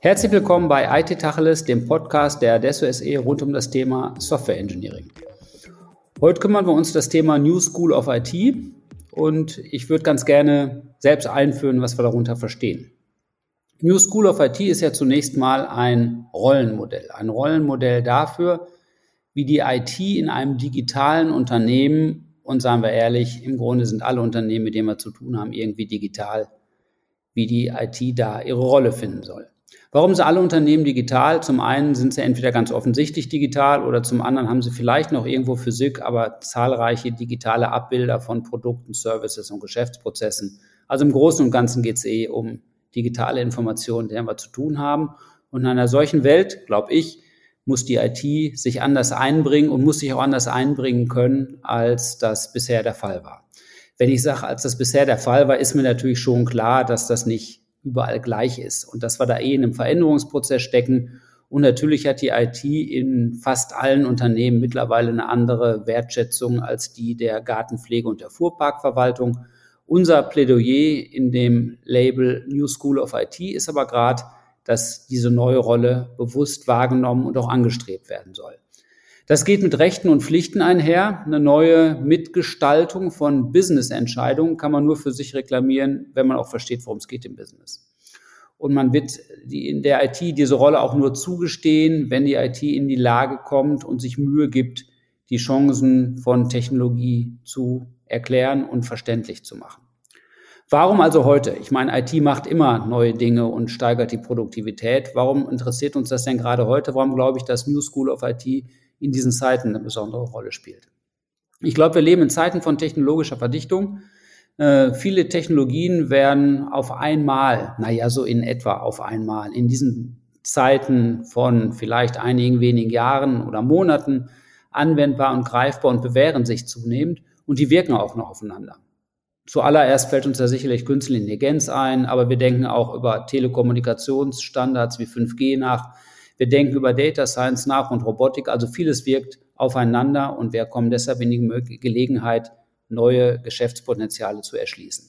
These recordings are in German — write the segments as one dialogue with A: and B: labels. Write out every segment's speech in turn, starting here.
A: Herzlich willkommen bei IT Tacheles, dem Podcast der Adesso SE rund um das Thema Software Engineering. Heute kümmern wir uns um das Thema New School of IT und ich würde ganz gerne selbst einführen, was wir darunter verstehen. New School of IT ist ja zunächst mal ein Rollenmodell. Ein Rollenmodell dafür, wie die IT in einem digitalen Unternehmen, und sagen wir ehrlich, im Grunde sind alle Unternehmen, mit denen wir zu tun haben, irgendwie digital, wie die IT da ihre Rolle finden soll. Warum sind alle Unternehmen digital? Zum einen sind sie entweder ganz offensichtlich digital oder zum anderen haben sie vielleicht noch irgendwo Physik, aber zahlreiche digitale Abbilder von Produkten, Services und Geschäftsprozessen. Also im Großen und Ganzen geht es eh um digitale Informationen, deren wir zu tun haben. Und in einer solchen Welt, glaube ich, muss die IT sich anders einbringen und muss sich auch anders einbringen können, als das bisher der Fall war. Wenn ich sage, als das bisher der Fall war, ist mir natürlich schon klar, dass das nicht überall gleich ist und dass wir da eh in einem Veränderungsprozess stecken. Und natürlich hat die IT in fast allen Unternehmen mittlerweile eine andere Wertschätzung als die der Gartenpflege und der Fuhrparkverwaltung. Unser Plädoyer in dem Label New School of IT ist aber gerade, dass diese neue Rolle bewusst wahrgenommen und auch angestrebt werden soll. Das geht mit Rechten und Pflichten einher. Eine neue Mitgestaltung von Business-Entscheidungen kann man nur für sich reklamieren, wenn man auch versteht, worum es geht im Business. Und man wird in der IT diese Rolle auch nur zugestehen, wenn die IT in die Lage kommt und sich Mühe gibt, die Chancen von Technologie zu erklären und verständlich zu machen. Warum also heute? Ich meine, IT macht immer neue Dinge und steigert die Produktivität. Warum interessiert uns das denn gerade heute? Warum glaube ich, dass New School of IT in diesen Zeiten eine besondere Rolle spielt. Ich glaube, wir leben in Zeiten von technologischer Verdichtung. Äh, viele Technologien werden auf einmal, naja, so in etwa auf einmal, in diesen Zeiten von vielleicht einigen wenigen Jahren oder Monaten anwendbar und greifbar und bewähren sich zunehmend und die wirken auch noch aufeinander. Zuallererst fällt uns da sicherlich künstliche Intelligenz ein, aber wir denken auch über Telekommunikationsstandards wie 5G nach. Wir denken über Data Science nach und Robotik. Also vieles wirkt aufeinander und wir kommen deshalb in die Gelegenheit, neue Geschäftspotenziale zu erschließen.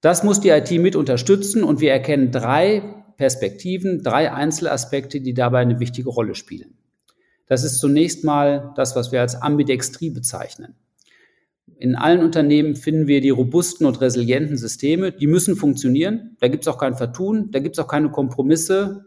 A: Das muss die IT mit unterstützen und wir erkennen drei Perspektiven, drei Einzelaspekte, die dabei eine wichtige Rolle spielen. Das ist zunächst mal das, was wir als Ambidextrie bezeichnen. In allen Unternehmen finden wir die robusten und resilienten Systeme, die müssen funktionieren. Da gibt es auch kein Vertun, da gibt es auch keine Kompromisse.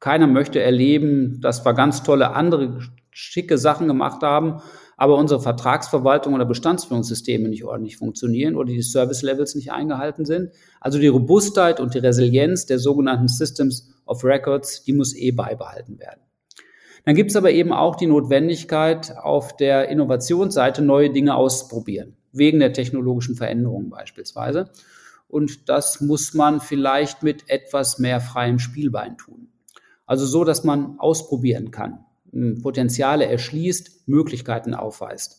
A: Keiner möchte erleben, dass wir ganz tolle andere schicke Sachen gemacht haben, aber unsere Vertragsverwaltung oder Bestandsführungssysteme nicht ordentlich funktionieren oder die Service Levels nicht eingehalten sind. Also die Robustheit und die Resilienz der sogenannten Systems of Records, die muss eh beibehalten werden. Dann gibt es aber eben auch die Notwendigkeit, auf der Innovationsseite neue Dinge auszuprobieren, wegen der technologischen Veränderungen beispielsweise. Und das muss man vielleicht mit etwas mehr freiem Spielbein tun. Also so, dass man ausprobieren kann, Potenziale erschließt, Möglichkeiten aufweist.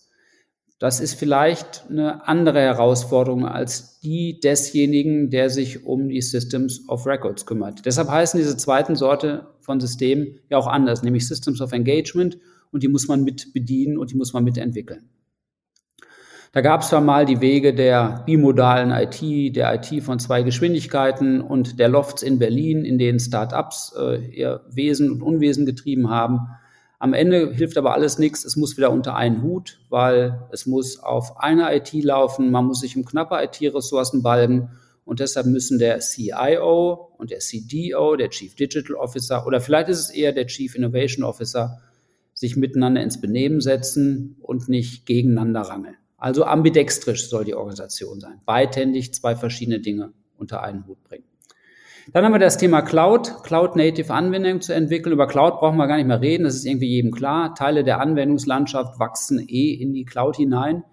A: Das ist vielleicht eine andere Herausforderung als die desjenigen, der sich um die Systems of Records kümmert. Deshalb heißen diese zweiten Sorte von Systemen ja auch anders, nämlich Systems of Engagement und die muss man mit bedienen und die muss man mitentwickeln. Da gab es zwar mal die Wege der bimodalen IT, der IT von zwei Geschwindigkeiten und der Lofts in Berlin, in denen Start-ups äh, ihr Wesen und Unwesen getrieben haben. Am Ende hilft aber alles nichts. Es muss wieder unter einen Hut, weil es muss auf einer IT laufen. Man muss sich um knappe IT-Ressourcen balgen. Und deshalb müssen der CIO und der CDO, der Chief Digital Officer oder vielleicht ist es eher der Chief Innovation Officer, sich miteinander ins Benehmen setzen und nicht gegeneinander rangeln. Also ambidextrisch soll die Organisation sein. Beidhändig zwei verschiedene Dinge unter einen Hut bringen. Dann haben wir das Thema Cloud, Cloud-Native Anwendungen zu entwickeln. Über Cloud brauchen wir gar nicht mehr reden, das ist irgendwie jedem klar. Teile der Anwendungslandschaft wachsen eh in die Cloud hinein.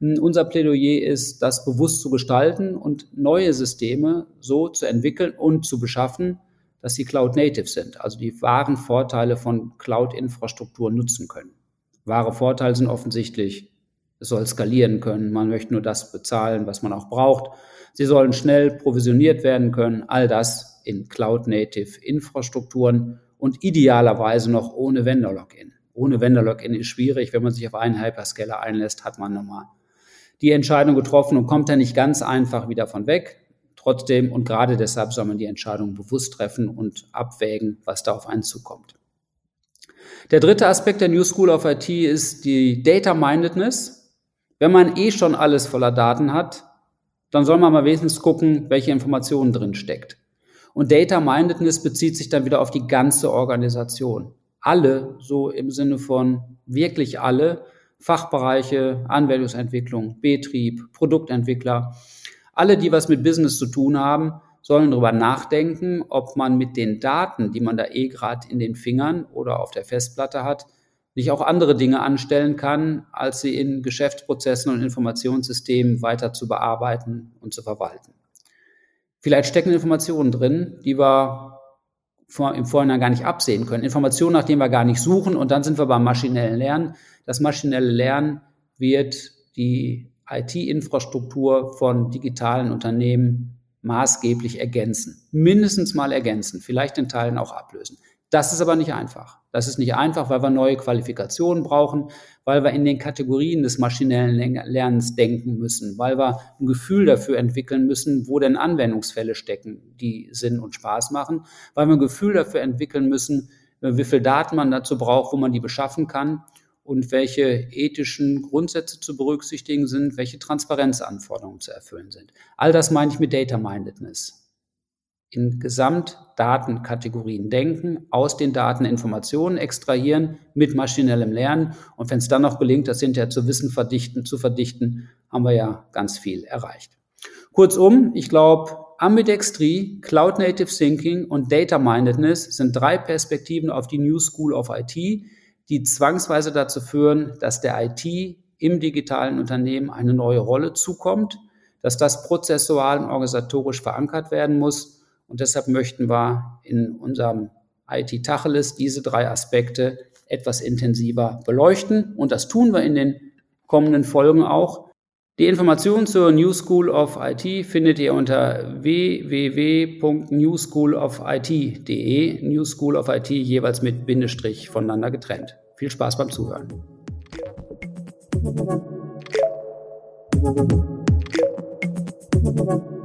A: Hm, unser Plädoyer ist, das bewusst zu gestalten und neue Systeme so zu entwickeln und zu beschaffen, dass sie Cloud-Native sind, also die wahren Vorteile von Cloud-Infrastruktur nutzen können. Wahre Vorteile sind offensichtlich soll skalieren können. Man möchte nur das bezahlen, was man auch braucht. Sie sollen schnell provisioniert werden können. All das in Cloud-Native-Infrastrukturen und idealerweise noch ohne Vendor-Login. Ohne Vendor-Login ist schwierig. Wenn man sich auf einen Hyperscaler einlässt, hat man nochmal die Entscheidung getroffen und kommt da nicht ganz einfach wieder von weg. Trotzdem und gerade deshalb soll man die Entscheidung bewusst treffen und abwägen, was da auf einen zukommt. Der dritte Aspekt der New School of IT ist die Data Mindedness. Wenn man eh schon alles voller Daten hat, dann soll man mal wenigstens gucken, welche Informationen drin steckt. Und Data Mindedness bezieht sich dann wieder auf die ganze Organisation. Alle, so im Sinne von wirklich alle, Fachbereiche, Anwendungsentwicklung, Betrieb, Produktentwickler, alle, die was mit Business zu tun haben, sollen darüber nachdenken, ob man mit den Daten, die man da eh gerade in den Fingern oder auf der Festplatte hat, nicht auch andere Dinge anstellen kann, als sie in Geschäftsprozessen und Informationssystemen weiter zu bearbeiten und zu verwalten. Vielleicht stecken Informationen drin, die wir im Vorhinein gar nicht absehen können. Informationen, nach denen wir gar nicht suchen. Und dann sind wir beim maschinellen Lernen. Das maschinelle Lernen wird die IT-Infrastruktur von digitalen Unternehmen maßgeblich ergänzen. Mindestens mal ergänzen, vielleicht in Teilen auch ablösen. Das ist aber nicht einfach. Das ist nicht einfach, weil wir neue Qualifikationen brauchen, weil wir in den Kategorien des maschinellen Lernens denken müssen, weil wir ein Gefühl dafür entwickeln müssen, wo denn Anwendungsfälle stecken, die Sinn und Spaß machen, weil wir ein Gefühl dafür entwickeln müssen, wie viel Daten man dazu braucht, wo man die beschaffen kann und welche ethischen Grundsätze zu berücksichtigen sind, welche Transparenzanforderungen zu erfüllen sind. All das meine ich mit Data Mindedness in Gesamtdatenkategorien denken, aus den Daten Informationen extrahieren mit maschinellem Lernen. Und wenn es dann noch gelingt, das hinterher zu Wissen verdichten, zu verdichten, haben wir ja ganz viel erreicht. Kurzum, ich glaube, Ambidextrie, Cloud Native Thinking und Data Mindedness sind drei Perspektiven auf die New School of IT, die zwangsweise dazu führen, dass der IT im digitalen Unternehmen eine neue Rolle zukommt, dass das prozessual und organisatorisch verankert werden muss und deshalb möchten wir in unserem IT Tacheles diese drei Aspekte etwas intensiver beleuchten. Und das tun wir in den kommenden Folgen auch. Die Informationen zur New School of IT findet ihr unter www.newschoolofit.de. New School of IT jeweils mit Bindestrich voneinander getrennt. Viel Spaß beim Zuhören. Thank you.